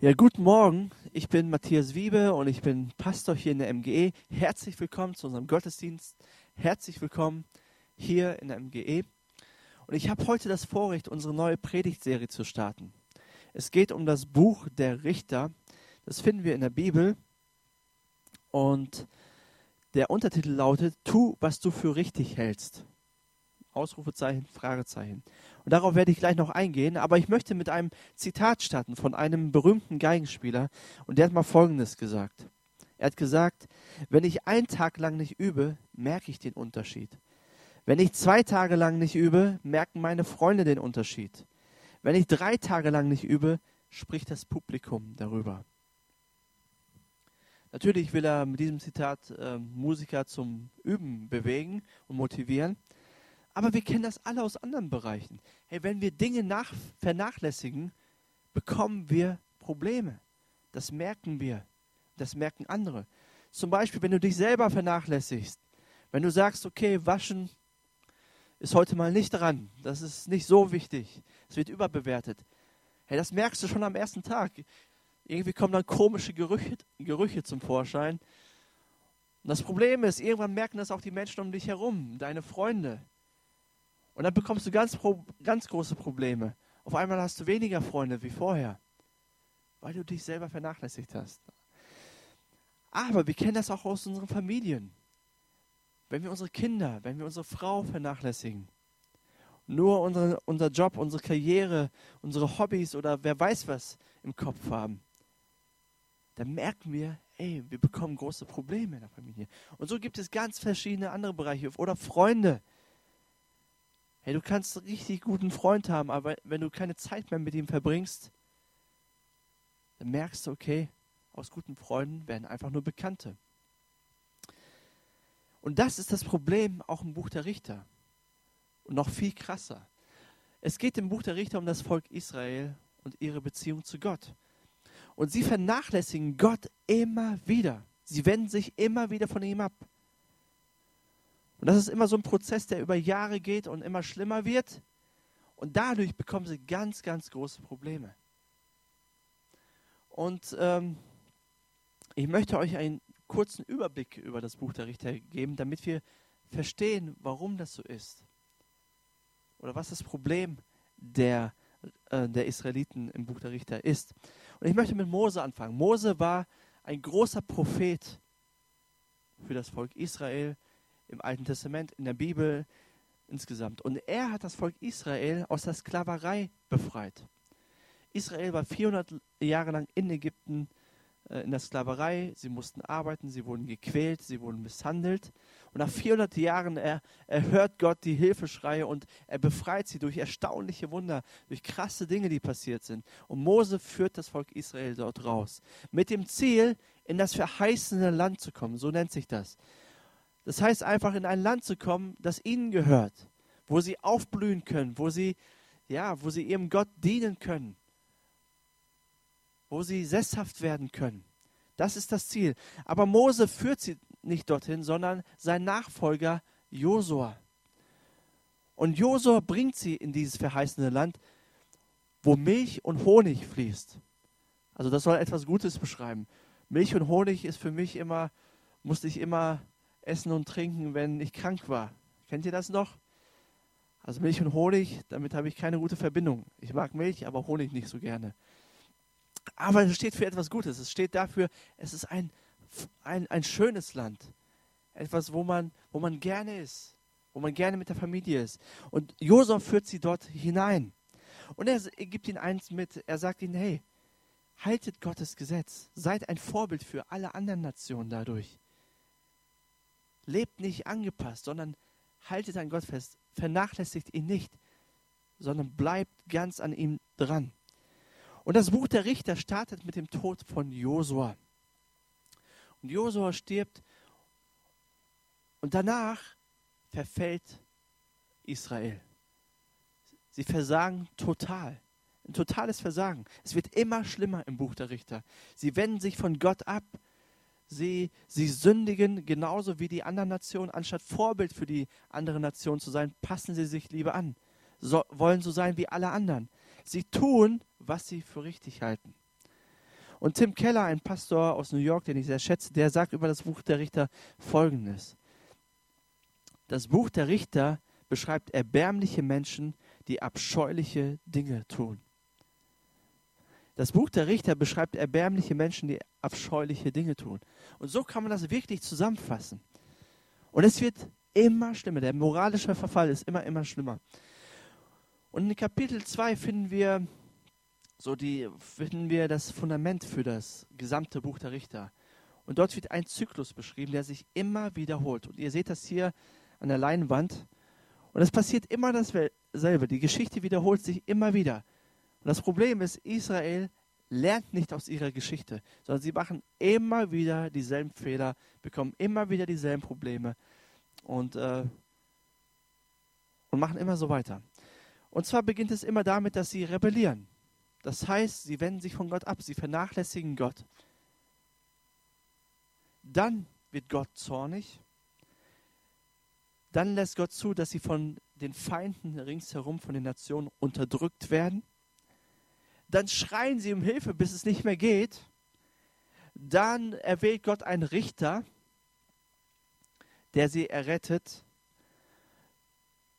Ja, guten Morgen. Ich bin Matthias Wiebe und ich bin Pastor hier in der MGE. Herzlich willkommen zu unserem Gottesdienst. Herzlich willkommen hier in der MGE. Und ich habe heute das Vorrecht, unsere neue Predigtserie zu starten. Es geht um das Buch der Richter. Das finden wir in der Bibel. Und der Untertitel lautet, tu, was du für richtig hältst. Ausrufezeichen, Fragezeichen. Und darauf werde ich gleich noch eingehen, aber ich möchte mit einem Zitat starten von einem berühmten Geigenspieler und der hat mal Folgendes gesagt. Er hat gesagt, wenn ich einen Tag lang nicht übe, merke ich den Unterschied. Wenn ich zwei Tage lang nicht übe, merken meine Freunde den Unterschied. Wenn ich drei Tage lang nicht übe, spricht das Publikum darüber. Natürlich will er mit diesem Zitat äh, Musiker zum Üben bewegen und motivieren. Aber wir kennen das alle aus anderen Bereichen. Hey, wenn wir Dinge nach, vernachlässigen, bekommen wir Probleme. Das merken wir. Das merken andere. Zum Beispiel, wenn du dich selber vernachlässigst. Wenn du sagst, okay, waschen ist heute mal nicht dran. Das ist nicht so wichtig. Es wird überbewertet. Hey, das merkst du schon am ersten Tag. Irgendwie kommen dann komische Gerüche, Gerüche zum Vorschein. Und das Problem ist, irgendwann merken das auch die Menschen um dich herum, deine Freunde. Und dann bekommst du ganz, ganz große Probleme. Auf einmal hast du weniger Freunde wie vorher, weil du dich selber vernachlässigt hast. Aber wir kennen das auch aus unseren Familien. Wenn wir unsere Kinder, wenn wir unsere Frau vernachlässigen, nur unsere, unser Job, unsere Karriere, unsere Hobbys oder wer weiß was im Kopf haben, dann merken wir, ey, wir bekommen große Probleme in der Familie. Und so gibt es ganz verschiedene andere Bereiche oder Freunde. Hey, du kannst einen richtig guten Freund haben, aber wenn du keine Zeit mehr mit ihm verbringst, dann merkst du, okay, aus guten Freunden werden einfach nur Bekannte. Und das ist das Problem auch im Buch der Richter. Und noch viel krasser. Es geht im Buch der Richter um das Volk Israel und ihre Beziehung zu Gott. Und sie vernachlässigen Gott immer wieder. Sie wenden sich immer wieder von ihm ab. Und das ist immer so ein Prozess, der über Jahre geht und immer schlimmer wird. Und dadurch bekommen sie ganz, ganz große Probleme. Und ähm, ich möchte euch einen kurzen Überblick über das Buch der Richter geben, damit wir verstehen, warum das so ist. Oder was das Problem der, äh, der Israeliten im Buch der Richter ist. Und ich möchte mit Mose anfangen. Mose war ein großer Prophet für das Volk Israel im Alten Testament, in der Bibel insgesamt. Und er hat das Volk Israel aus der Sklaverei befreit. Israel war 400 Jahre lang in Ägypten äh, in der Sklaverei. Sie mussten arbeiten, sie wurden gequält, sie wurden misshandelt. Und nach 400 Jahren er, erhört Gott die Hilfeschreie und er befreit sie durch erstaunliche Wunder, durch krasse Dinge, die passiert sind. Und Mose führt das Volk Israel dort raus. Mit dem Ziel, in das verheißene Land zu kommen. So nennt sich das. Das heißt einfach in ein Land zu kommen, das ihnen gehört, wo sie aufblühen können, wo sie ja, wo sie ihrem Gott dienen können, wo sie sesshaft werden können. Das ist das Ziel. Aber Mose führt sie nicht dorthin, sondern sein Nachfolger Josua. Und Josua bringt sie in dieses verheißene Land, wo Milch und Honig fließt. Also das soll etwas Gutes beschreiben. Milch und Honig ist für mich immer, musste ich immer Essen und Trinken, wenn ich krank war. Kennt ihr das noch? Also Milch und Honig, damit habe ich keine gute Verbindung. Ich mag Milch, aber Honig nicht so gerne. Aber es steht für etwas Gutes. Es steht dafür, es ist ein, ein, ein schönes Land. Etwas, wo man, wo man gerne ist, wo man gerne mit der Familie ist. Und Josef führt sie dort hinein. Und er gibt ihnen eins mit, er sagt ihnen, hey, haltet Gottes Gesetz, seid ein Vorbild für alle anderen Nationen dadurch. Lebt nicht angepasst, sondern haltet an Gott fest. Vernachlässigt ihn nicht, sondern bleibt ganz an ihm dran. Und das Buch der Richter startet mit dem Tod von Josua. Und Josua stirbt und danach verfällt Israel. Sie versagen total. Ein totales Versagen. Es wird immer schlimmer im Buch der Richter. Sie wenden sich von Gott ab sie, sie sündigen genauso wie die anderen Nationen. Anstatt Vorbild für die andere Nation zu sein, passen sie sich lieber an, so, wollen so sein wie alle anderen. Sie tun, was sie für richtig halten. Und Tim Keller, ein Pastor aus New York, den ich sehr schätze, der sagt über das Buch der Richter Folgendes. Das Buch der Richter beschreibt erbärmliche Menschen, die abscheuliche Dinge tun. Das Buch der Richter beschreibt erbärmliche Menschen, die abscheuliche Dinge tun. Und so kann man das wirklich zusammenfassen. Und es wird immer schlimmer. Der moralische Verfall ist immer, immer schlimmer. Und in Kapitel 2 finden wir, so die, finden wir das Fundament für das gesamte Buch der Richter. Und dort wird ein Zyklus beschrieben, der sich immer wiederholt. Und ihr seht das hier an der Leinwand. Und es passiert immer dasselbe. Die Geschichte wiederholt sich immer wieder. Und das Problem ist, Israel lernt nicht aus ihrer Geschichte, sondern sie machen immer wieder dieselben Fehler, bekommen immer wieder dieselben Probleme und, äh, und machen immer so weiter. Und zwar beginnt es immer damit, dass sie rebellieren. Das heißt, sie wenden sich von Gott ab, sie vernachlässigen Gott. Dann wird Gott zornig dann lässt Gott zu, dass sie von den Feinden ringsherum, von den Nationen unterdrückt werden. Dann schreien sie um Hilfe, bis es nicht mehr geht. Dann erwählt Gott einen Richter, der sie errettet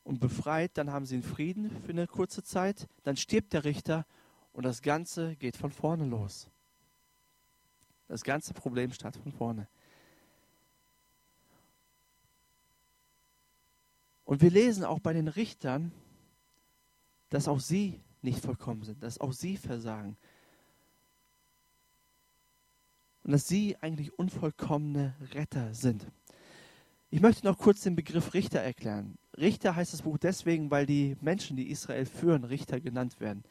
und befreit. Dann haben sie einen Frieden für eine kurze Zeit. Dann stirbt der Richter und das Ganze geht von vorne los. Das ganze Problem startet von vorne. Und wir lesen auch bei den Richtern, dass auch sie nicht vollkommen sind, dass auch sie versagen. Und dass sie eigentlich unvollkommene Retter sind. Ich möchte noch kurz den Begriff Richter erklären. Richter heißt das Buch deswegen, weil die Menschen, die Israel führen, Richter genannt werden.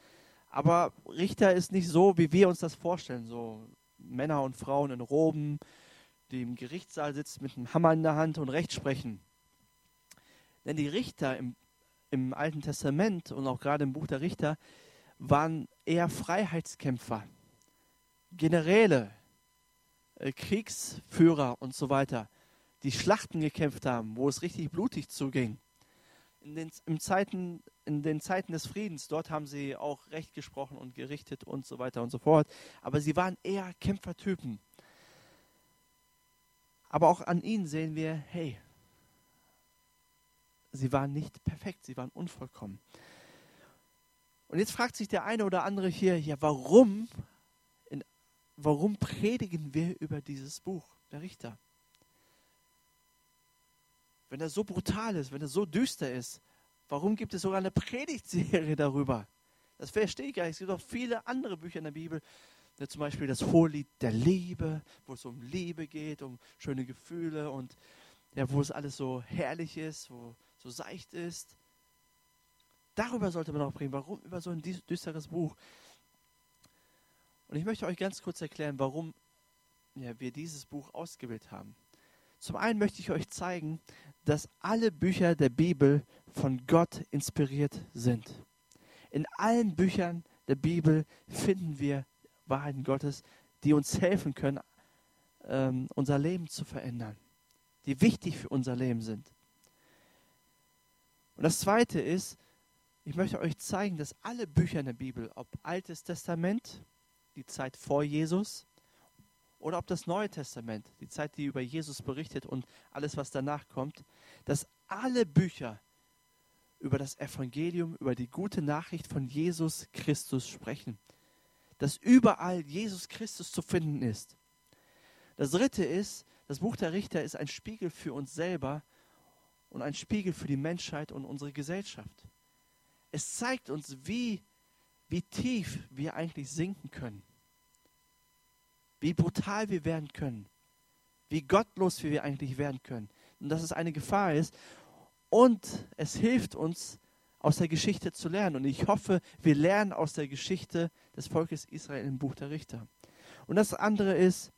Aber Richter ist nicht so, wie wir uns das vorstellen, so Männer und Frauen in Roben, die im Gerichtssaal sitzen mit einem Hammer in der Hand und Recht sprechen. Denn die Richter im, im Alten Testament und auch gerade im Buch der Richter waren eher Freiheitskämpfer, Generäle, äh, Kriegsführer und so weiter, die Schlachten gekämpft haben, wo es richtig blutig zuging. In den, Zeiten, in den Zeiten des Friedens, dort haben sie auch Recht gesprochen und gerichtet und so weiter und so fort. Aber sie waren eher Kämpfertypen. Aber auch an ihnen sehen wir, hey, sie waren nicht perfekt, sie waren unvollkommen. Und jetzt fragt sich der eine oder andere hier, ja, warum, in, warum predigen wir über dieses Buch der Richter? Wenn er so brutal ist, wenn er so düster ist, warum gibt es sogar eine Predigtserie darüber? Das verstehe ich gar nicht. Es gibt auch viele andere Bücher in der Bibel, zum Beispiel das Hohelied der Liebe, wo es um Liebe geht, um schöne Gefühle und ja, wo es alles so herrlich ist, wo so seicht ist. Darüber sollte man auch bringen. Warum über so ein düsteres Buch? Und ich möchte euch ganz kurz erklären, warum ja, wir dieses Buch ausgewählt haben. Zum einen möchte ich euch zeigen, dass alle Bücher der Bibel von Gott inspiriert sind. In allen Büchern der Bibel finden wir Wahrheiten Gottes, die uns helfen können, ähm, unser Leben zu verändern, die wichtig für unser Leben sind. Und das Zweite ist, ich möchte euch zeigen, dass alle Bücher in der Bibel, ob Altes Testament, die Zeit vor Jesus, oder ob das Neue Testament, die Zeit, die über Jesus berichtet und alles, was danach kommt, dass alle Bücher über das Evangelium, über die gute Nachricht von Jesus Christus sprechen. Dass überall Jesus Christus zu finden ist. Das Dritte ist, das Buch der Richter ist ein Spiegel für uns selber, und ein Spiegel für die Menschheit und unsere Gesellschaft. Es zeigt uns, wie, wie tief wir eigentlich sinken können, wie brutal wir werden können, wie gottlos wir eigentlich werden können. Und dass es eine Gefahr ist. Und es hilft uns, aus der Geschichte zu lernen. Und ich hoffe, wir lernen aus der Geschichte des Volkes Israel im Buch der Richter. Und das andere ist,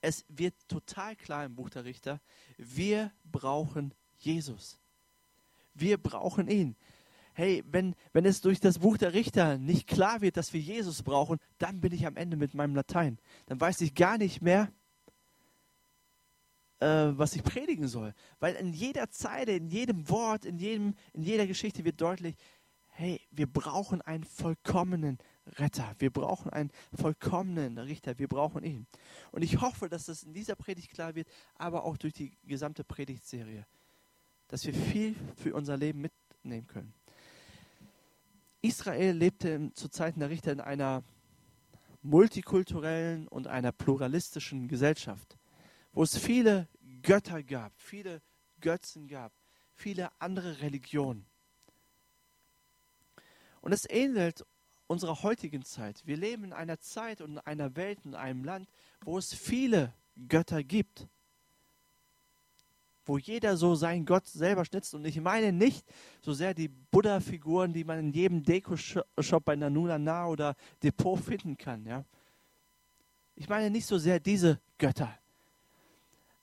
es wird total klar im Buch der Richter, wir brauchen Jesus. Wir brauchen ihn. Hey, wenn, wenn es durch das Buch der Richter nicht klar wird, dass wir Jesus brauchen, dann bin ich am Ende mit meinem Latein. Dann weiß ich gar nicht mehr, äh, was ich predigen soll. Weil in jeder Zeile, in jedem Wort, in, jedem, in jeder Geschichte wird deutlich, hey, wir brauchen einen vollkommenen Retter. Wir brauchen einen vollkommenen Richter. Wir brauchen ihn. Und ich hoffe, dass das in dieser Predigt klar wird, aber auch durch die gesamte Predigtserie, dass wir viel für unser Leben mitnehmen können. Israel lebte zu Zeiten der Richter in einer multikulturellen und einer pluralistischen Gesellschaft, wo es viele Götter gab, viele Götzen gab, viele andere Religionen. Und es ähnelt unserer heutigen Zeit. Wir leben in einer Zeit und in einer Welt, in einem Land, wo es viele Götter gibt. Wo jeder so seinen Gott selber schnitzt. Und ich meine nicht so sehr die Buddha-Figuren, die man in jedem Deko-Shop bei Nanuna Na oder Depot finden kann. Ja? Ich meine nicht so sehr diese Götter.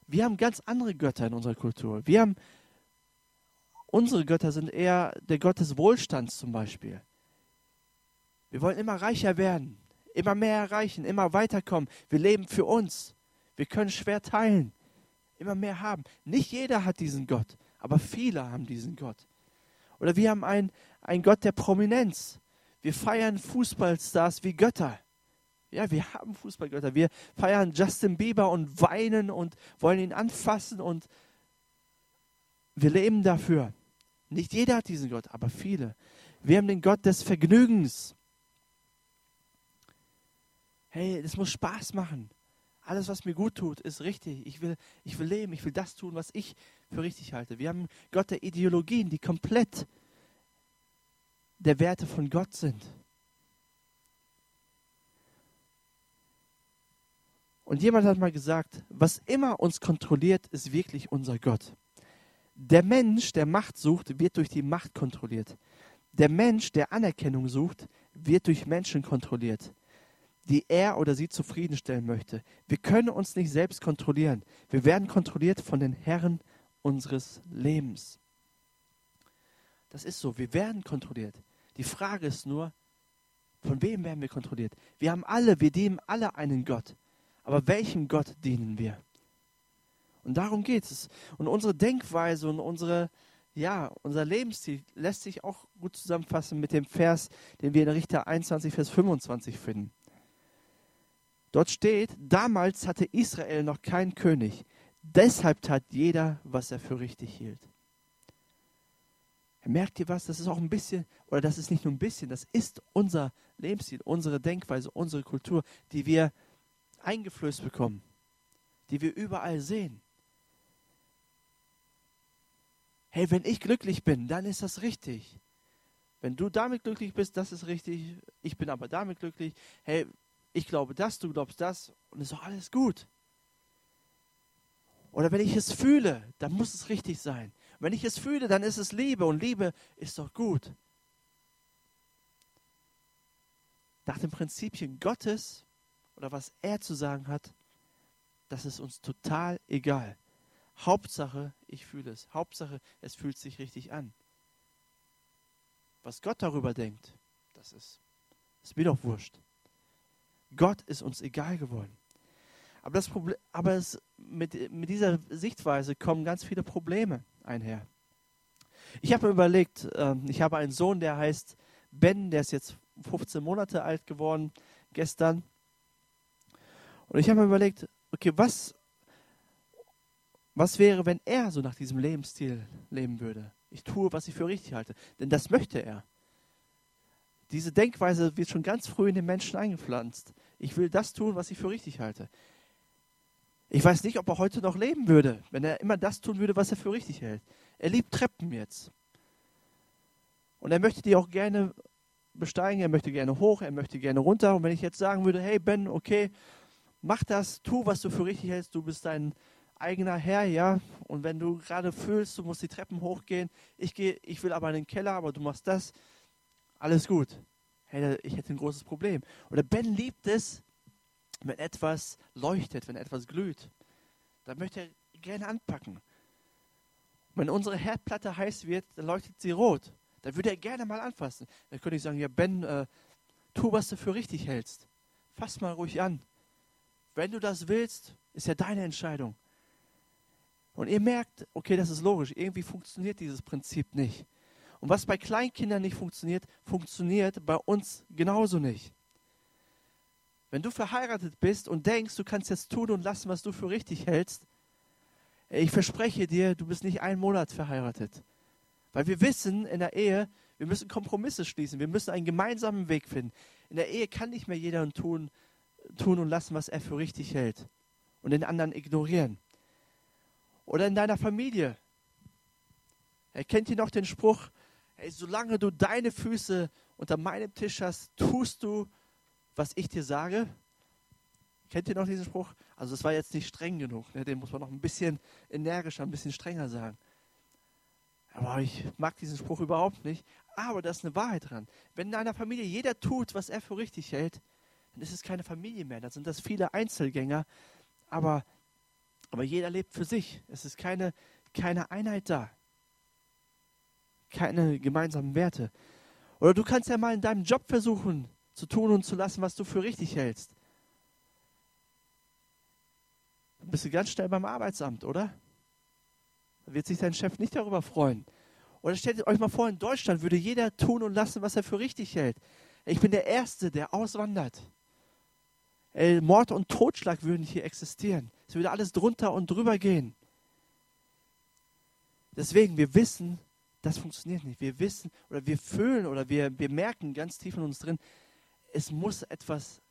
Wir haben ganz andere Götter in unserer Kultur. Wir haben, unsere Götter sind eher der Gott des Wohlstands zum Beispiel. Wir wollen immer reicher werden, immer mehr erreichen, immer weiterkommen. Wir leben für uns. Wir können schwer teilen, immer mehr haben. Nicht jeder hat diesen Gott, aber viele haben diesen Gott. Oder wir haben einen, einen Gott der Prominenz. Wir feiern Fußballstars wie Götter. Ja, wir haben Fußballgötter. Wir feiern Justin Bieber und weinen und wollen ihn anfassen und wir leben dafür. Nicht jeder hat diesen Gott, aber viele. Wir haben den Gott des Vergnügens. Hey, das muss Spaß machen. Alles, was mir gut tut, ist richtig. Ich will, ich will leben, ich will das tun, was ich für richtig halte. Wir haben Gott der Ideologien, die komplett der Werte von Gott sind. Und jemand hat mal gesagt, was immer uns kontrolliert, ist wirklich unser Gott. Der Mensch, der Macht sucht, wird durch die Macht kontrolliert. Der Mensch, der Anerkennung sucht, wird durch Menschen kontrolliert die er oder sie zufriedenstellen möchte. Wir können uns nicht selbst kontrollieren. Wir werden kontrolliert von den Herren unseres Lebens. Das ist so, wir werden kontrolliert. Die Frage ist nur, von wem werden wir kontrolliert? Wir haben alle, wir dienen alle einen Gott. Aber welchem Gott dienen wir? Und darum geht es. Und unsere Denkweise und unsere, ja, unser Lebensstil lässt sich auch gut zusammenfassen mit dem Vers, den wir in Richter 21, Vers 25 finden. Dort steht, damals hatte Israel noch keinen König. Deshalb tat jeder, was er für richtig hielt. Merkt ihr was? Das ist auch ein bisschen, oder das ist nicht nur ein bisschen, das ist unser Lebensstil, unsere Denkweise, unsere Kultur, die wir eingeflößt bekommen, die wir überall sehen. Hey, wenn ich glücklich bin, dann ist das richtig. Wenn du damit glücklich bist, das ist richtig. Ich bin aber damit glücklich. Hey, ich glaube das, du glaubst das und ist doch alles gut. Oder wenn ich es fühle, dann muss es richtig sein. Wenn ich es fühle, dann ist es Liebe und Liebe ist doch gut. Nach dem Prinzipien Gottes oder was er zu sagen hat, das ist uns total egal. Hauptsache, ich fühle es. Hauptsache, es fühlt sich richtig an. Was Gott darüber denkt, das ist, ist mir doch wurscht. Gott ist uns egal geworden. Aber, das Problem, aber es, mit, mit dieser Sichtweise kommen ganz viele Probleme einher. Ich habe mir überlegt, äh, ich habe einen Sohn, der heißt Ben, der ist jetzt 15 Monate alt geworden, gestern. Und ich habe mir überlegt, okay, was, was wäre, wenn er so nach diesem Lebensstil leben würde? Ich tue, was ich für richtig halte. Denn das möchte er. Diese Denkweise wird schon ganz früh in den Menschen eingepflanzt. Ich will das tun, was ich für richtig halte. Ich weiß nicht, ob er heute noch leben würde, wenn er immer das tun würde, was er für richtig hält. Er liebt Treppen jetzt. Und er möchte die auch gerne besteigen, er möchte gerne hoch, er möchte gerne runter. Und wenn ich jetzt sagen würde, hey Ben, okay, mach das, tu, was du für richtig hältst, du bist dein eigener Herr, ja. Und wenn du gerade fühlst, du musst die Treppen hochgehen, ich gehe, ich will aber in den Keller, aber du machst das, alles gut. Hey, ich hätte ein großes Problem. Oder Ben liebt es, wenn etwas leuchtet, wenn etwas glüht. Da möchte er gerne anpacken. Wenn unsere Herdplatte heiß wird, dann leuchtet sie rot. Da würde er gerne mal anfassen. Dann könnte ich sagen, ja Ben, äh, tu, was du für richtig hältst. Fass mal ruhig an. Wenn du das willst, ist ja deine Entscheidung. Und ihr merkt, okay, das ist logisch, irgendwie funktioniert dieses Prinzip nicht. Und was bei Kleinkindern nicht funktioniert, funktioniert bei uns genauso nicht. Wenn du verheiratet bist und denkst, du kannst jetzt tun und lassen, was du für richtig hältst, ich verspreche dir, du bist nicht einen Monat verheiratet. Weil wir wissen in der Ehe, wir müssen Kompromisse schließen, wir müssen einen gemeinsamen Weg finden. In der Ehe kann nicht mehr jeder tun, tun und lassen, was er für richtig hält und den anderen ignorieren. Oder in deiner Familie. Erkennt ihr noch den Spruch, hey, solange du deine Füße unter meinem Tisch hast, tust du, was ich dir sage? Kennt ihr noch diesen Spruch? Also es war jetzt nicht streng genug, ne? den muss man noch ein bisschen energischer, ein bisschen strenger sagen. Aber ich mag diesen Spruch überhaupt nicht. Aber da ist eine Wahrheit dran. Wenn in einer Familie jeder tut, was er für richtig hält, dann ist es keine Familie mehr. Dann sind das viele Einzelgänger. Aber, aber jeder lebt für sich. Es ist keine, keine Einheit da. Keine gemeinsamen Werte. Oder du kannst ja mal in deinem Job versuchen zu tun und zu lassen, was du für richtig hältst. Dann bist du ganz schnell beim Arbeitsamt, oder? Da wird sich dein Chef nicht darüber freuen. Oder stellt euch mal vor, in Deutschland würde jeder tun und lassen, was er für richtig hält. Ich bin der Erste, der auswandert. Mord und Totschlag würden hier existieren. Es würde alles drunter und drüber gehen. Deswegen, wir wissen, das funktioniert nicht. Wir wissen oder wir fühlen oder wir, wir merken ganz tief in uns drin, es muss etwas,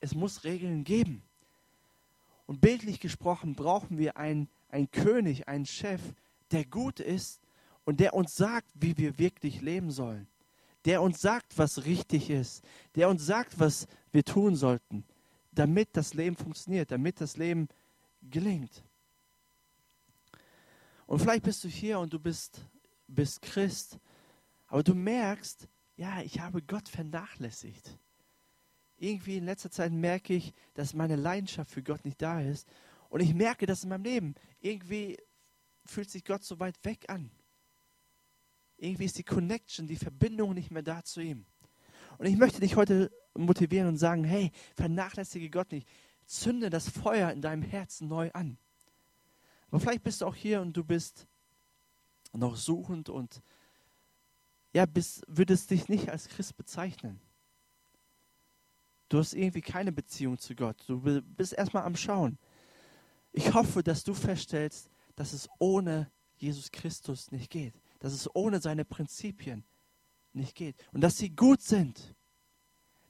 es muss Regeln geben. Und bildlich gesprochen brauchen wir einen, einen König, einen Chef, der gut ist und der uns sagt, wie wir wirklich leben sollen. Der uns sagt, was richtig ist. Der uns sagt, was wir tun sollten, damit das Leben funktioniert, damit das Leben gelingt. Und vielleicht bist du hier und du bist, bist Christ, aber du merkst, ja, ich habe Gott vernachlässigt irgendwie in letzter Zeit merke ich, dass meine Leidenschaft für Gott nicht da ist. Und ich merke das in meinem Leben. Irgendwie fühlt sich Gott so weit weg an. Irgendwie ist die Connection, die Verbindung nicht mehr da zu ihm. Und ich möchte dich heute motivieren und sagen, hey, vernachlässige Gott nicht. Zünde das Feuer in deinem Herzen neu an. Aber vielleicht bist du auch hier und du bist noch suchend und ja, bist, würdest dich nicht als Christ bezeichnen. Du hast irgendwie keine Beziehung zu Gott. Du bist erstmal am Schauen. Ich hoffe, dass du feststellst, dass es ohne Jesus Christus nicht geht. Dass es ohne seine Prinzipien nicht geht. Und dass sie gut sind.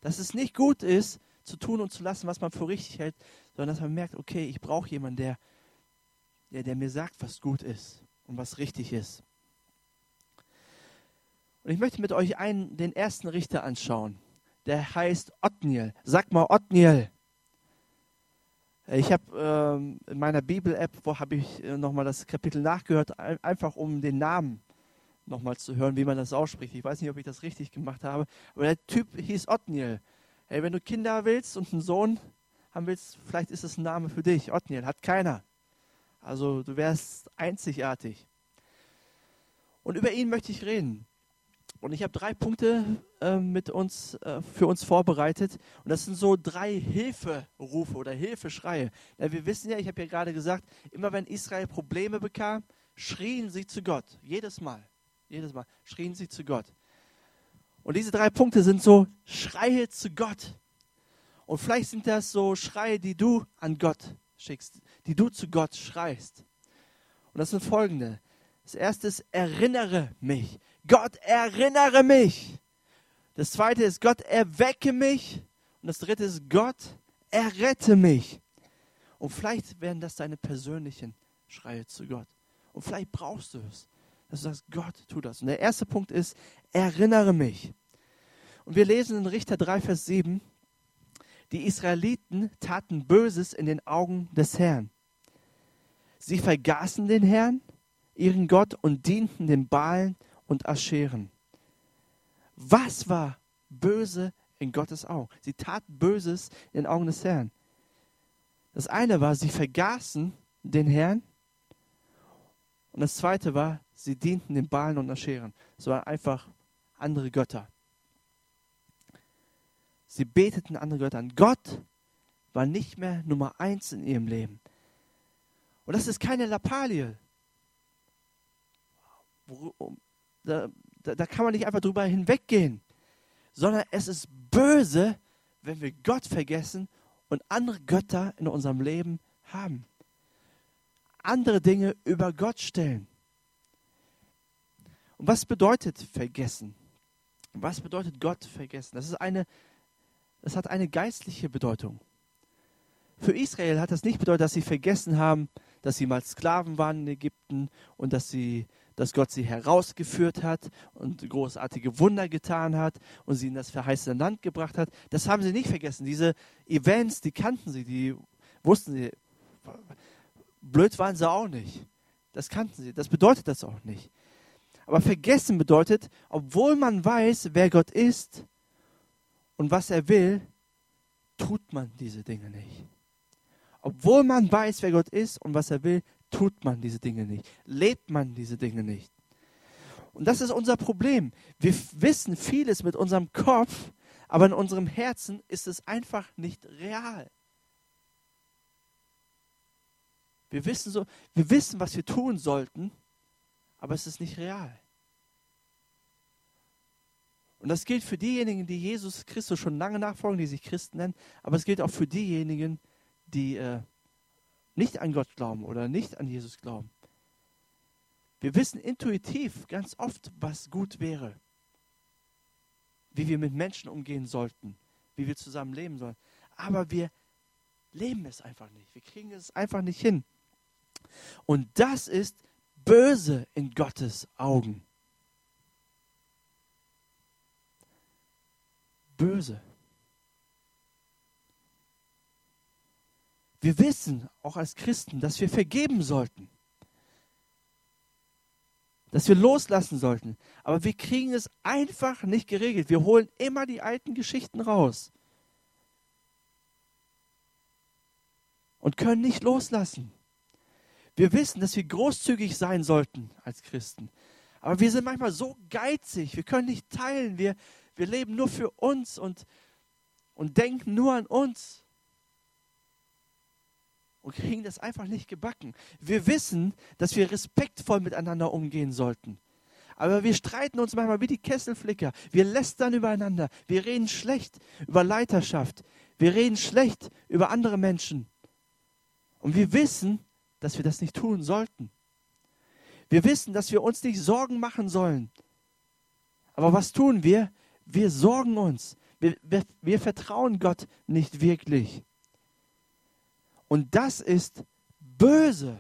Dass es nicht gut ist, zu tun und zu lassen, was man für richtig hält, sondern dass man merkt, okay, ich brauche jemanden, der, der, der mir sagt, was gut ist und was richtig ist. Und ich möchte mit euch einen, den ersten Richter anschauen der heißt Otniel. Sag mal Otniel. Ich habe ähm, in meiner Bibel-App, wo habe ich äh, nochmal das Kapitel nachgehört, einfach um den Namen nochmal zu hören, wie man das ausspricht. Ich weiß nicht, ob ich das richtig gemacht habe, aber der Typ hieß Otniel. Hey, wenn du Kinder willst und einen Sohn haben willst, vielleicht ist es ein Name für dich. Otniel hat keiner. Also du wärst einzigartig. Und über ihn möchte ich reden. Und ich habe drei Punkte äh, mit uns, äh, für uns vorbereitet. Und das sind so drei Hilferufe oder Hilfeschreie. Ja, wir wissen ja, ich habe ja gerade gesagt, immer wenn Israel Probleme bekam, schrien sie zu Gott. Jedes Mal. Jedes Mal schrien sie zu Gott. Und diese drei Punkte sind so Schreie zu Gott. Und vielleicht sind das so Schreie, die du an Gott schickst, die du zu Gott schreist. Und das sind folgende. Das erste ist, erinnere mich. Gott, erinnere mich. Das zweite ist, Gott, erwecke mich. Und das dritte ist, Gott, errette mich. Und vielleicht werden das deine persönlichen Schreie zu Gott. Und vielleicht brauchst du es, dass du sagst, Gott, tu das. Und der erste Punkt ist, erinnere mich. Und wir lesen in Richter 3, Vers 7, die Israeliten taten Böses in den Augen des Herrn. Sie vergaßen den Herrn, ihren Gott, und dienten den Balen und Ascheren. Was war böse in Gottes Augen? Sie taten Böses in den Augen des Herrn. Das eine war, sie vergaßen den Herrn. Und das zweite war, sie dienten den Balen und Ascheren. Es waren einfach andere Götter. Sie beteten andere Götter an. Gott war nicht mehr Nummer eins in ihrem Leben. Und das ist keine Lappalie da, da, da kann man nicht einfach drüber hinweggehen, sondern es ist böse, wenn wir Gott vergessen und andere Götter in unserem Leben haben. Andere Dinge über Gott stellen. Und was bedeutet vergessen? Was bedeutet Gott vergessen? Das ist eine, das hat eine geistliche Bedeutung. Für Israel hat das nicht bedeutet, dass sie vergessen haben, dass sie mal Sklaven waren in Ägypten und dass, sie, dass Gott sie herausgeführt hat und großartige Wunder getan hat und sie in das verheißene Land gebracht hat. Das haben sie nicht vergessen. Diese Events, die kannten sie, die wussten sie. Blöd waren sie auch nicht. Das kannten sie. Das bedeutet das auch nicht. Aber vergessen bedeutet, obwohl man weiß, wer Gott ist und was er will, tut man diese Dinge nicht. Obwohl man weiß, wer Gott ist und was er will, tut man diese Dinge nicht. Lebt man diese Dinge nicht. Und das ist unser Problem. Wir wissen vieles mit unserem Kopf, aber in unserem Herzen ist es einfach nicht real. Wir wissen so, wir wissen, was wir tun sollten, aber es ist nicht real. Und das gilt für diejenigen, die Jesus Christus schon lange nachfolgen, die sich Christen nennen, aber es gilt auch für diejenigen, die äh, nicht an Gott glauben oder nicht an Jesus glauben. Wir wissen intuitiv ganz oft, was gut wäre, wie wir mit Menschen umgehen sollten, wie wir zusammen leben sollen. Aber wir leben es einfach nicht. Wir kriegen es einfach nicht hin. Und das ist böse in Gottes Augen. Böse. Wir wissen, auch als Christen, dass wir vergeben sollten. Dass wir loslassen sollten. Aber wir kriegen es einfach nicht geregelt. Wir holen immer die alten Geschichten raus. Und können nicht loslassen. Wir wissen, dass wir großzügig sein sollten als Christen. Aber wir sind manchmal so geizig. Wir können nicht teilen. Wir, wir leben nur für uns und, und denken nur an uns und kriegen das einfach nicht gebacken. Wir wissen, dass wir respektvoll miteinander umgehen sollten. Aber wir streiten uns manchmal wie die Kesselflicker. Wir lästern übereinander. Wir reden schlecht über Leiterschaft. Wir reden schlecht über andere Menschen. Und wir wissen, dass wir das nicht tun sollten. Wir wissen, dass wir uns nicht Sorgen machen sollen. Aber was tun wir? Wir sorgen uns. Wir, wir, wir vertrauen Gott nicht wirklich. Und das ist böse.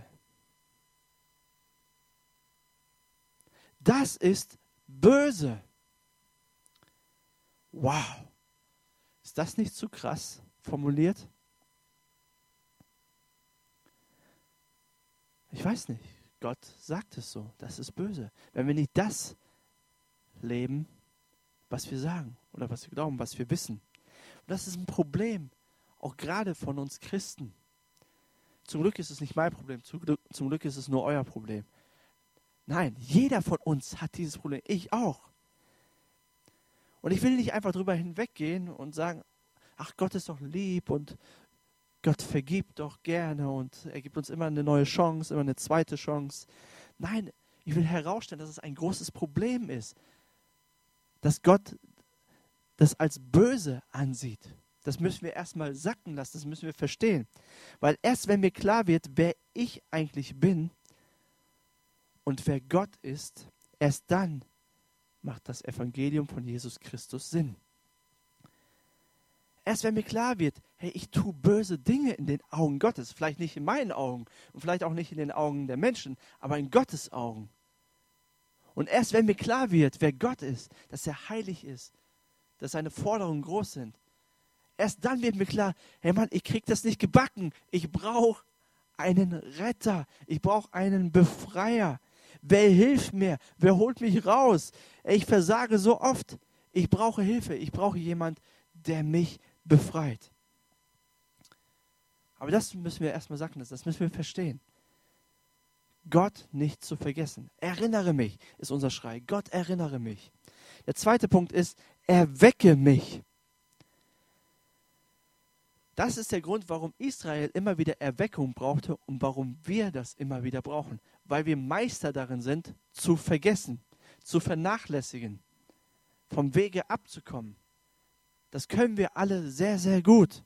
Das ist böse. Wow. Ist das nicht zu krass formuliert? Ich weiß nicht. Gott sagt es so. Das ist böse. Wenn wir nicht das leben, was wir sagen oder was wir glauben, was wir wissen. Und das ist ein Problem, auch gerade von uns Christen. Zum Glück ist es nicht mein Problem, zum Glück, zum Glück ist es nur euer Problem. Nein, jeder von uns hat dieses Problem, ich auch. Und ich will nicht einfach drüber hinweggehen und sagen, ach Gott ist doch lieb und Gott vergibt doch gerne und er gibt uns immer eine neue Chance, immer eine zweite Chance. Nein, ich will herausstellen, dass es ein großes Problem ist, dass Gott das als böse ansieht. Das müssen wir erstmal sacken lassen, das müssen wir verstehen. Weil erst wenn mir klar wird, wer ich eigentlich bin und wer Gott ist, erst dann macht das Evangelium von Jesus Christus Sinn. Erst wenn mir klar wird, hey, ich tue böse Dinge in den Augen Gottes, vielleicht nicht in meinen Augen und vielleicht auch nicht in den Augen der Menschen, aber in Gottes Augen. Und erst wenn mir klar wird, wer Gott ist, dass er heilig ist, dass seine Forderungen groß sind, Erst dann wird mir klar, hey Mann, ich krieg das nicht gebacken. Ich brauche einen Retter. Ich brauche einen Befreier. Wer hilft mir? Wer holt mich raus? Ich versage so oft. Ich brauche Hilfe. Ich brauche jemand, der mich befreit. Aber das müssen wir erstmal sagen, das müssen wir verstehen. Gott nicht zu vergessen. Erinnere mich, ist unser Schrei. Gott erinnere mich. Der zweite Punkt ist, erwecke mich. Das ist der Grund, warum Israel immer wieder Erweckung brauchte und warum wir das immer wieder brauchen. Weil wir Meister darin sind, zu vergessen, zu vernachlässigen, vom Wege abzukommen. Das können wir alle sehr, sehr gut.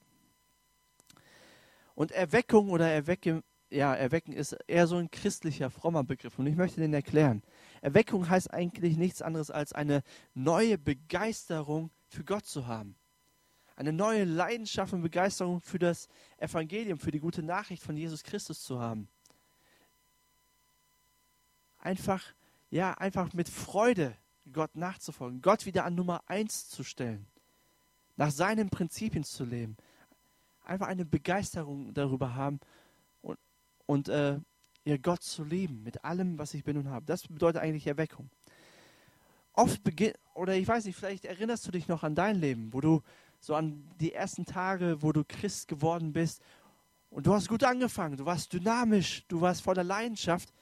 Und Erweckung oder Erwecken, ja, Erwecken ist eher so ein christlicher, frommer Begriff. Und ich möchte den erklären. Erweckung heißt eigentlich nichts anderes als eine neue Begeisterung für Gott zu haben. Eine neue Leidenschaft und Begeisterung für das Evangelium, für die gute Nachricht von Jesus Christus zu haben. Einfach, ja, einfach mit Freude Gott nachzufolgen, Gott wieder an Nummer eins zu stellen, nach seinen Prinzipien zu leben, einfach eine Begeisterung darüber haben und, äh, ihr Gott zu lieben mit allem, was ich bin und habe. Das bedeutet eigentlich Erweckung. Oft beginnt, oder ich weiß nicht, vielleicht erinnerst du dich noch an dein Leben, wo du so an die ersten Tage, wo du Christ geworden bist und du hast gut angefangen, du warst dynamisch, du warst voller Leidenschaft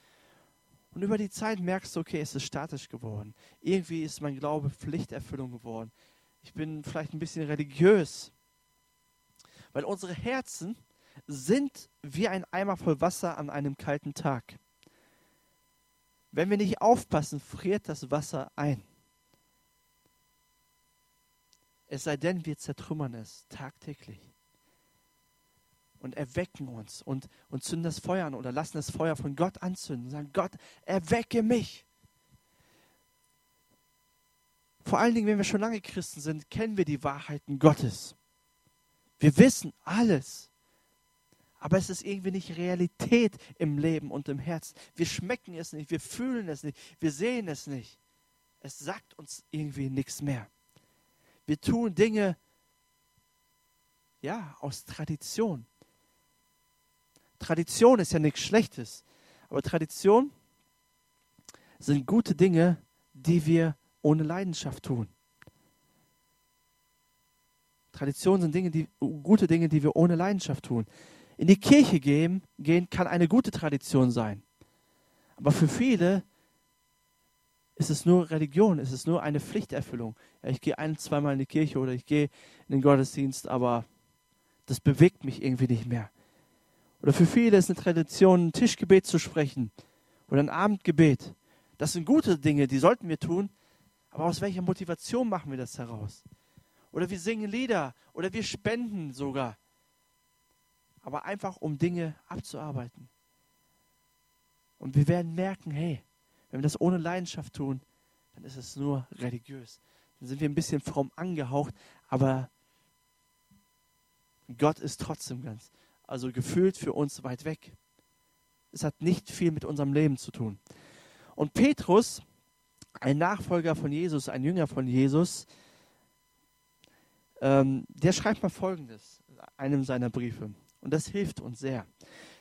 und über die Zeit merkst du, okay, es ist statisch geworden. Irgendwie ist mein Glaube Pflichterfüllung geworden. Ich bin vielleicht ein bisschen religiös weil unsere Herzen sind wie ein Eimer voll Wasser an einem kalten Tag. Wenn wir nicht aufpassen, friert das Wasser ein. Es sei denn, wir zertrümmern es tagtäglich und erwecken uns und, und zünden das Feuer an oder lassen das Feuer von Gott anzünden und sagen, Gott, erwecke mich. Vor allen Dingen, wenn wir schon lange Christen sind, kennen wir die Wahrheiten Gottes. Wir wissen alles. Aber es ist irgendwie nicht Realität im Leben und im Herzen. Wir schmecken es nicht, wir fühlen es nicht, wir sehen es nicht. Es sagt uns irgendwie nichts mehr. Wir tun Dinge, ja, aus Tradition. Tradition ist ja nichts Schlechtes, aber Tradition sind gute Dinge, die wir ohne Leidenschaft tun. Traditionen sind Dinge, die, gute Dinge, die wir ohne Leidenschaft tun. In die Kirche gehen, gehen kann eine gute Tradition sein. Aber für viele ist es nur Religion, ist es nur eine Pflichterfüllung. Ja, ich gehe ein, zweimal in die Kirche oder ich gehe in den Gottesdienst, aber das bewegt mich irgendwie nicht mehr. Oder für viele ist eine Tradition, ein Tischgebet zu sprechen oder ein Abendgebet. Das sind gute Dinge, die sollten wir tun, aber aus welcher Motivation machen wir das heraus? Oder wir singen Lieder oder wir spenden sogar. Aber einfach, um Dinge abzuarbeiten. Und wir werden merken, hey, wenn wir das ohne Leidenschaft tun, dann ist es nur religiös. Dann sind wir ein bisschen fromm angehaucht, aber Gott ist trotzdem ganz. Also gefühlt für uns weit weg. Es hat nicht viel mit unserem Leben zu tun. Und Petrus, ein Nachfolger von Jesus, ein Jünger von Jesus, ähm, der schreibt mal Folgendes in einem seiner Briefe. Und das hilft uns sehr.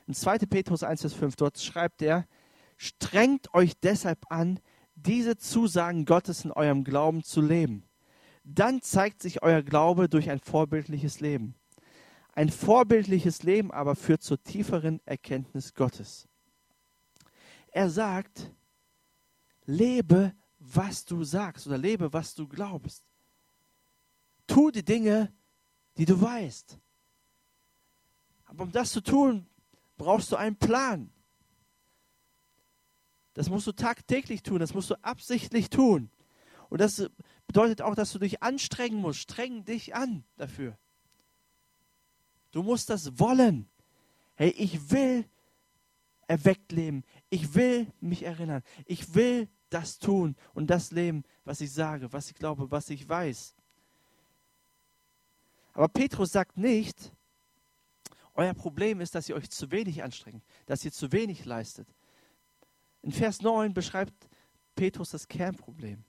In 2. Petrus 1, Vers 5, dort schreibt er, strengt euch deshalb an, diese Zusagen Gottes in eurem Glauben zu leben. Dann zeigt sich euer Glaube durch ein vorbildliches Leben. Ein vorbildliches Leben aber führt zur tieferen Erkenntnis Gottes. Er sagt, lebe, was du sagst oder lebe, was du glaubst. Tu die Dinge, die du weißt. Aber um das zu tun, brauchst du einen Plan. Das musst du tagtäglich tun, das musst du absichtlich tun. Und das bedeutet auch, dass du dich anstrengen musst. Streng dich an dafür. Du musst das wollen. Hey, ich will erweckt leben. Ich will mich erinnern. Ich will das tun und das leben, was ich sage, was ich glaube, was ich weiß. Aber Petrus sagt nicht, euer Problem ist, dass ihr euch zu wenig anstrengt, dass ihr zu wenig leistet. In Vers 9 beschreibt Petrus das Kernproblem.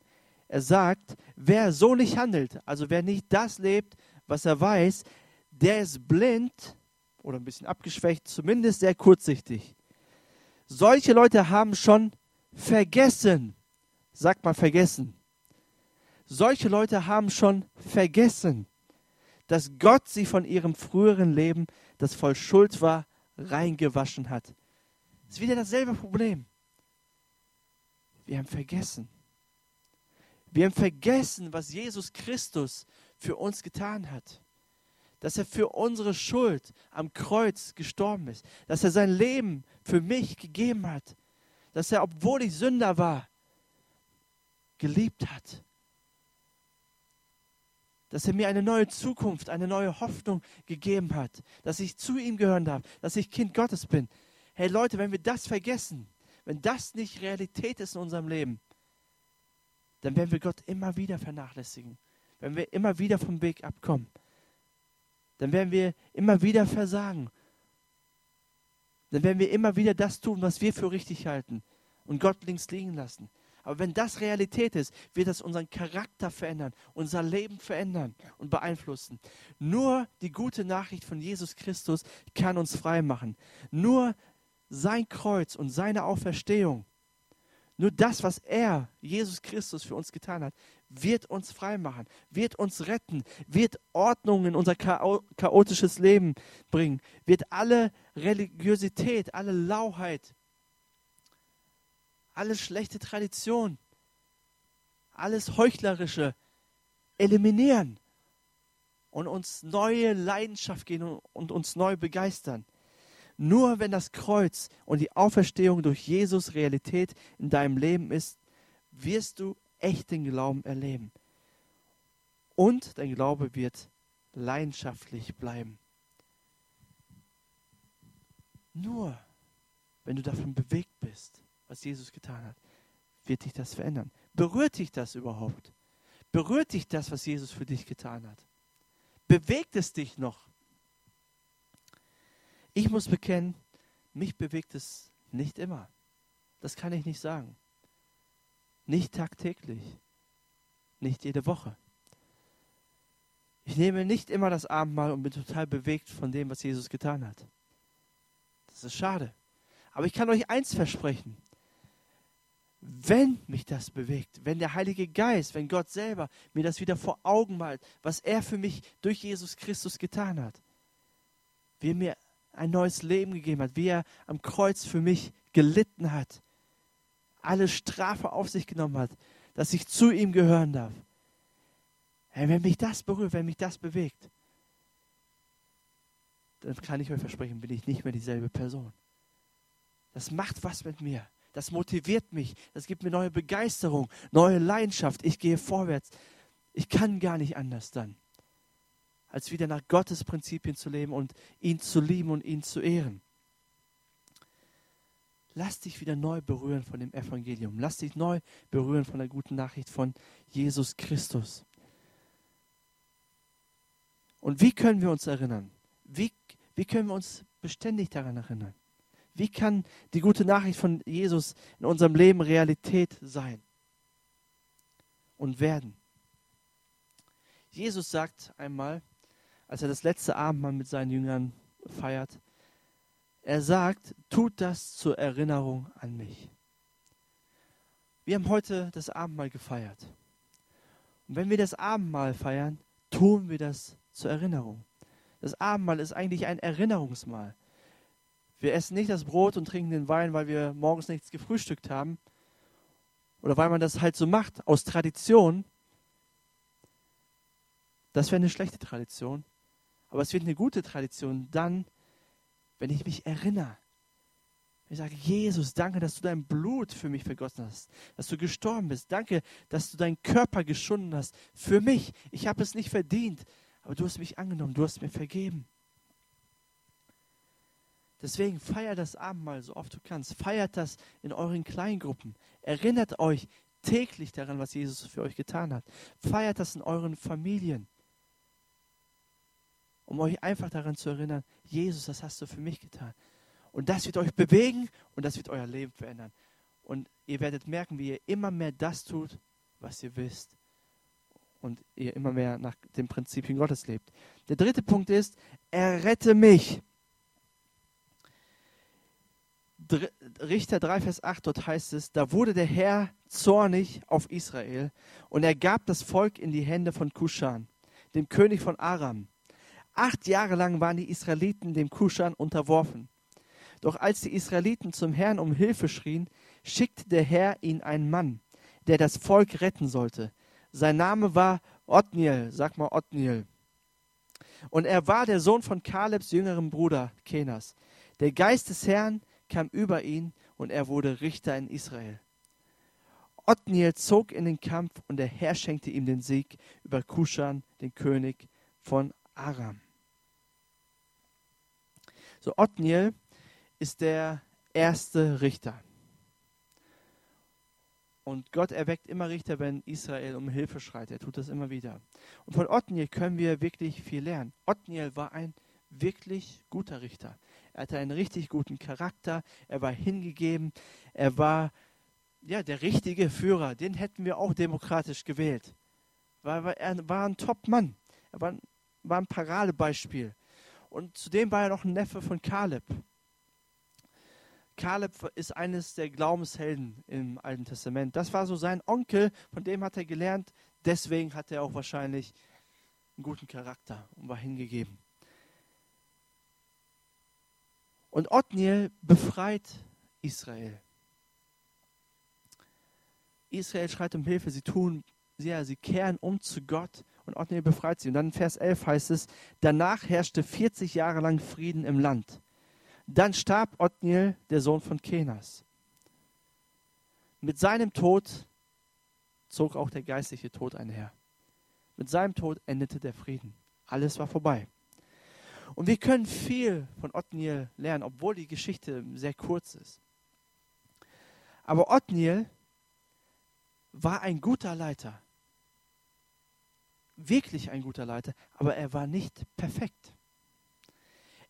Er sagt, wer so nicht handelt, also wer nicht das lebt, was er weiß, der ist blind oder ein bisschen abgeschwächt, zumindest sehr kurzsichtig. Solche Leute haben schon vergessen, sagt mal vergessen. Solche Leute haben schon vergessen, dass Gott sie von ihrem früheren Leben, das voll Schuld war, reingewaschen hat. Ist wieder dasselbe Problem. Wir haben vergessen. Wir haben vergessen, was Jesus Christus für uns getan hat. Dass er für unsere Schuld am Kreuz gestorben ist. Dass er sein Leben für mich gegeben hat. Dass er, obwohl ich Sünder war, geliebt hat. Dass er mir eine neue Zukunft, eine neue Hoffnung gegeben hat. Dass ich zu ihm gehören darf. Dass ich Kind Gottes bin. Hey Leute, wenn wir das vergessen, wenn das nicht Realität ist in unserem Leben, dann werden wir Gott immer wieder vernachlässigen. Wenn wir immer wieder vom Weg abkommen, dann werden wir immer wieder versagen. Dann werden wir immer wieder das tun, was wir für richtig halten und Gott links liegen lassen. Aber wenn das Realität ist, wird das unseren Charakter verändern, unser Leben verändern und beeinflussen. Nur die gute Nachricht von Jesus Christus kann uns frei machen. Nur sein Kreuz und seine Auferstehung nur das, was er, Jesus Christus, für uns getan hat, wird uns freimachen, wird uns retten, wird Ordnung in unser chaotisches Leben bringen, wird alle Religiosität, alle Lauheit, alle schlechte Tradition, alles Heuchlerische eliminieren und uns neue Leidenschaft geben und uns neu begeistern. Nur wenn das Kreuz und die Auferstehung durch Jesus Realität in deinem Leben ist, wirst du echten Glauben erleben. Und dein Glaube wird leidenschaftlich bleiben. Nur wenn du davon bewegt bist, was Jesus getan hat, wird dich das verändern. Berührt dich das überhaupt? Berührt dich das, was Jesus für dich getan hat? Bewegt es dich noch? Ich muss bekennen, mich bewegt es nicht immer. Das kann ich nicht sagen. Nicht tagtäglich. Nicht jede Woche. Ich nehme nicht immer das Abendmahl und bin total bewegt von dem, was Jesus getan hat. Das ist schade. Aber ich kann euch eins versprechen. Wenn mich das bewegt, wenn der Heilige Geist, wenn Gott selber mir das wieder vor Augen malt, was er für mich durch Jesus Christus getan hat, wir mir ein neues Leben gegeben hat, wie er am Kreuz für mich gelitten hat, alle Strafe auf sich genommen hat, dass ich zu ihm gehören darf. Hey, wenn mich das berührt, wenn mich das bewegt, dann kann ich euch versprechen, bin ich nicht mehr dieselbe Person. Das macht was mit mir. Das motiviert mich. Das gibt mir neue Begeisterung, neue Leidenschaft. Ich gehe vorwärts. Ich kann gar nicht anders dann als wieder nach Gottes Prinzipien zu leben und ihn zu lieben und ihn zu ehren. Lass dich wieder neu berühren von dem Evangelium. Lass dich neu berühren von der guten Nachricht von Jesus Christus. Und wie können wir uns erinnern? Wie, wie können wir uns beständig daran erinnern? Wie kann die gute Nachricht von Jesus in unserem Leben Realität sein und werden? Jesus sagt einmal, als er das letzte Abendmahl mit seinen Jüngern feiert. Er sagt, tut das zur Erinnerung an mich. Wir haben heute das Abendmahl gefeiert. Und wenn wir das Abendmahl feiern, tun wir das zur Erinnerung. Das Abendmahl ist eigentlich ein Erinnerungsmahl. Wir essen nicht das Brot und trinken den Wein, weil wir morgens nichts gefrühstückt haben oder weil man das halt so macht, aus Tradition. Das wäre eine schlechte Tradition. Aber es wird eine gute Tradition dann, wenn ich mich erinnere. Ich sage, Jesus, danke, dass du dein Blut für mich vergossen hast, dass du gestorben bist. Danke, dass du deinen Körper geschunden hast für mich. Ich habe es nicht verdient, aber du hast mich angenommen, du hast mir vergeben. Deswegen feiert das Abendmahl so oft du kannst. Feiert das in euren Kleingruppen. Erinnert euch täglich daran, was Jesus für euch getan hat. Feiert das in euren Familien um euch einfach daran zu erinnern, Jesus, das hast du für mich getan. Und das wird euch bewegen und das wird euer Leben verändern. Und ihr werdet merken, wie ihr immer mehr das tut, was ihr wisst. Und ihr immer mehr nach den Prinzipien Gottes lebt. Der dritte Punkt ist, errette mich. Richter 3, Vers 8, dort heißt es, da wurde der Herr zornig auf Israel und er gab das Volk in die Hände von Kushan, dem König von Aram. Acht Jahre lang waren die Israeliten dem Kuschan unterworfen. Doch als die Israeliten zum Herrn um Hilfe schrien, schickte der Herr ihnen einen Mann, der das Volk retten sollte. Sein Name war Othniel, sag mal Othniel. Und er war der Sohn von Kalebs jüngerem Bruder Kenas. Der Geist des Herrn kam über ihn und er wurde Richter in Israel. Othniel zog in den Kampf und der Herr schenkte ihm den Sieg über Kuschan, den König von Aram. So, Othniel ist der erste Richter. Und Gott erweckt immer Richter, wenn Israel um Hilfe schreit. Er tut das immer wieder. Und von Othniel können wir wirklich viel lernen. Othniel war ein wirklich guter Richter. Er hatte einen richtig guten Charakter. Er war hingegeben. Er war ja, der richtige Führer. Den hätten wir auch demokratisch gewählt. Weil er war ein Top-Mann. Er war, war ein Paradebeispiel. Und zudem war er noch ein Neffe von Kaleb. Kaleb ist eines der Glaubenshelden im Alten Testament. Das war so sein Onkel, von dem hat er gelernt. Deswegen hat er auch wahrscheinlich einen guten Charakter und war hingegeben. Und Othniel befreit Israel. Israel schreit um Hilfe, sie tun, ja, sie kehren um zu Gott und Othniel befreit sie. Und dann in Vers 11 heißt es, danach herrschte 40 Jahre lang Frieden im Land. Dann starb Othniel, der Sohn von Kenas. Mit seinem Tod zog auch der geistliche Tod einher. Mit seinem Tod endete der Frieden. Alles war vorbei. Und wir können viel von Othniel lernen, obwohl die Geschichte sehr kurz ist. Aber Othniel war ein guter Leiter. Wirklich ein guter Leiter, aber er war nicht perfekt.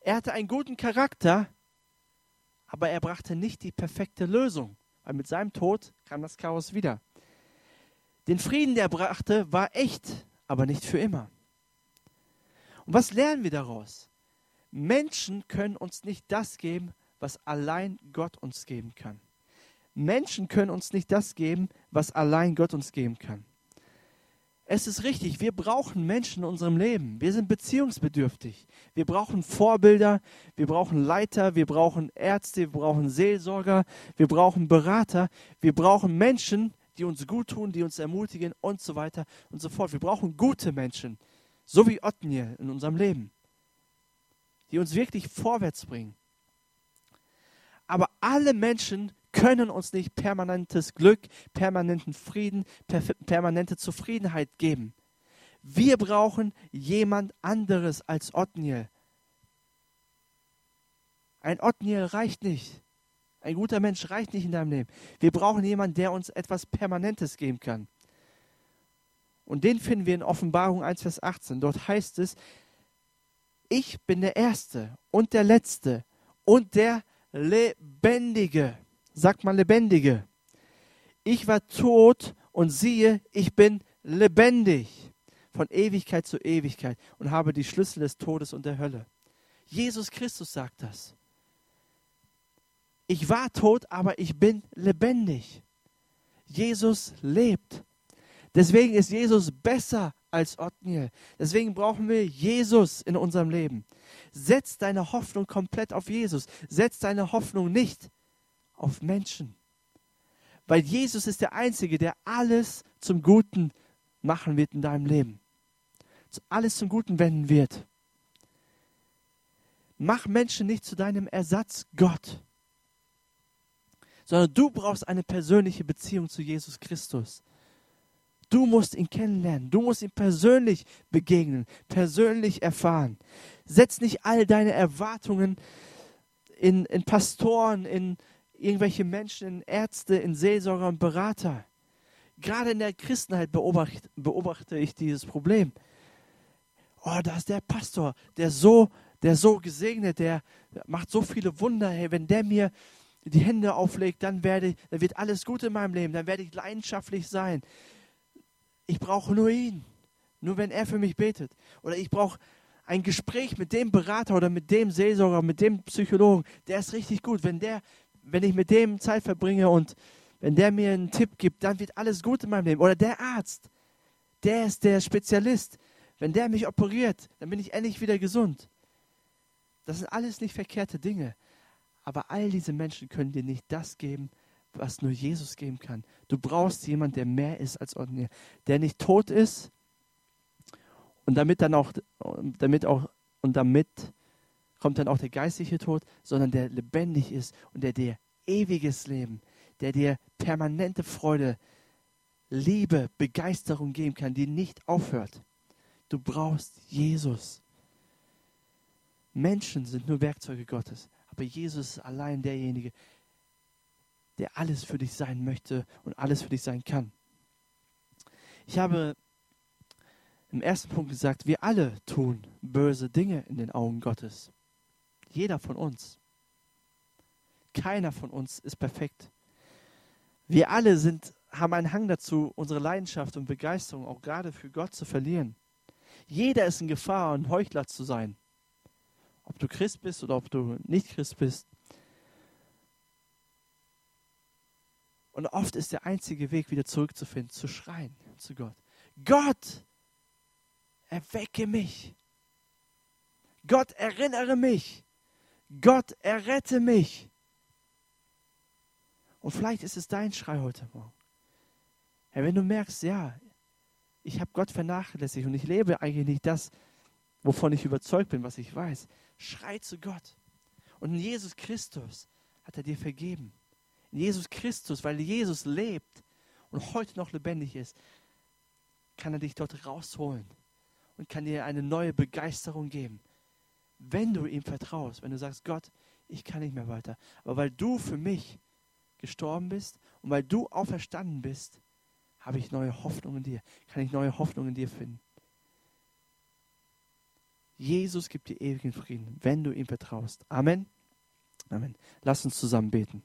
Er hatte einen guten Charakter, aber er brachte nicht die perfekte Lösung, weil mit seinem Tod kam das Chaos wieder. Den Frieden, der er brachte, war echt, aber nicht für immer. Und was lernen wir daraus? Menschen können uns nicht das geben, was allein Gott uns geben kann. Menschen können uns nicht das geben, was allein Gott uns geben kann. Es ist richtig, wir brauchen Menschen in unserem Leben. Wir sind beziehungsbedürftig. Wir brauchen Vorbilder, wir brauchen Leiter, wir brauchen Ärzte, wir brauchen Seelsorger, wir brauchen Berater, wir brauchen Menschen, die uns gut tun, die uns ermutigen und so weiter und so fort. Wir brauchen gute Menschen, so wie Othniel in unserem Leben, die uns wirklich vorwärts bringen. Aber alle Menschen können uns nicht permanentes Glück, permanenten Frieden, per permanente Zufriedenheit geben. Wir brauchen jemand anderes als Othniel. Ein Othniel reicht nicht. Ein guter Mensch reicht nicht in deinem Leben. Wir brauchen jemanden, der uns etwas Permanentes geben kann. Und den finden wir in Offenbarung 1, Vers 18. Dort heißt es, ich bin der Erste und der Letzte und der Lebendige. Sagt mal Lebendige. Ich war tot und siehe, ich bin lebendig von Ewigkeit zu Ewigkeit und habe die Schlüssel des Todes und der Hölle. Jesus Christus sagt das. Ich war tot, aber ich bin lebendig. Jesus lebt. Deswegen ist Jesus besser als Othniel. Deswegen brauchen wir Jesus in unserem Leben. Setz deine Hoffnung komplett auf Jesus. Setz deine Hoffnung nicht auf Menschen. Weil Jesus ist der Einzige, der alles zum Guten machen wird in deinem Leben. Alles zum Guten wenden wird. Mach Menschen nicht zu deinem Ersatz Gott sondern du brauchst eine persönliche Beziehung zu Jesus Christus. Du musst ihn kennenlernen, du musst ihm persönlich begegnen, persönlich erfahren. Setz nicht all deine Erwartungen in, in Pastoren, in irgendwelche Menschen, in Ärzte, in Seelsorger und Berater. Gerade in der Christenheit beobachte, beobachte ich dieses Problem. Oh, da ist der Pastor, der so, der so gesegnet, der macht so viele Wunder. Hey, wenn der mir die Hände auflegt, dann, werde, dann wird alles gut in meinem Leben, dann werde ich leidenschaftlich sein. Ich brauche nur ihn, nur wenn er für mich betet. Oder ich brauche ein Gespräch mit dem Berater oder mit dem Seelsorger, mit dem Psychologen, der ist richtig gut. Wenn, der, wenn ich mit dem Zeit verbringe und wenn der mir einen Tipp gibt, dann wird alles gut in meinem Leben. Oder der Arzt, der ist der Spezialist. Wenn der mich operiert, dann bin ich endlich wieder gesund. Das sind alles nicht verkehrte Dinge. Aber all diese Menschen können dir nicht das geben, was nur Jesus geben kann. Du brauchst jemanden, der mehr ist als ordinär, der nicht tot ist und damit dann auch, damit auch, und damit kommt dann auch der geistliche Tod, sondern der lebendig ist und der dir ewiges Leben, der dir permanente Freude Liebe, Begeisterung geben kann, die nicht aufhört. Du brauchst Jesus. Menschen sind nur Werkzeuge Gottes, aber Jesus ist allein derjenige, der alles für dich sein möchte und alles für dich sein kann. Ich habe im ersten Punkt gesagt, wir alle tun böse Dinge in den Augen Gottes. Jeder von uns. Keiner von uns ist perfekt. Wir alle sind, haben einen Hang dazu, unsere Leidenschaft und Begeisterung auch gerade für Gott zu verlieren. Jeder ist in Gefahr, ein Heuchler zu sein. Ob du Christ bist oder ob du nicht Christ bist. Und oft ist der einzige Weg, wieder zurückzufinden, zu schreien zu Gott. Gott, erwecke mich. Gott, erinnere mich. Gott, errette mich. Und vielleicht ist es dein Schrei heute Morgen. Herr, wenn du merkst, ja, ich habe Gott vernachlässigt und ich lebe eigentlich nicht das, wovon ich überzeugt bin, was ich weiß, schrei zu Gott. Und in Jesus Christus hat er dir vergeben. In Jesus Christus, weil Jesus lebt und heute noch lebendig ist, kann er dich dort rausholen und kann dir eine neue Begeisterung geben. Wenn du ihm vertraust, wenn du sagst, Gott, ich kann nicht mehr weiter, aber weil du für mich gestorben bist und weil du auferstanden bist, habe ich neue Hoffnung in dir, kann ich neue Hoffnung in dir finden. Jesus gibt dir ewigen Frieden, wenn du ihm vertraust. Amen. Amen. Lass uns zusammen beten.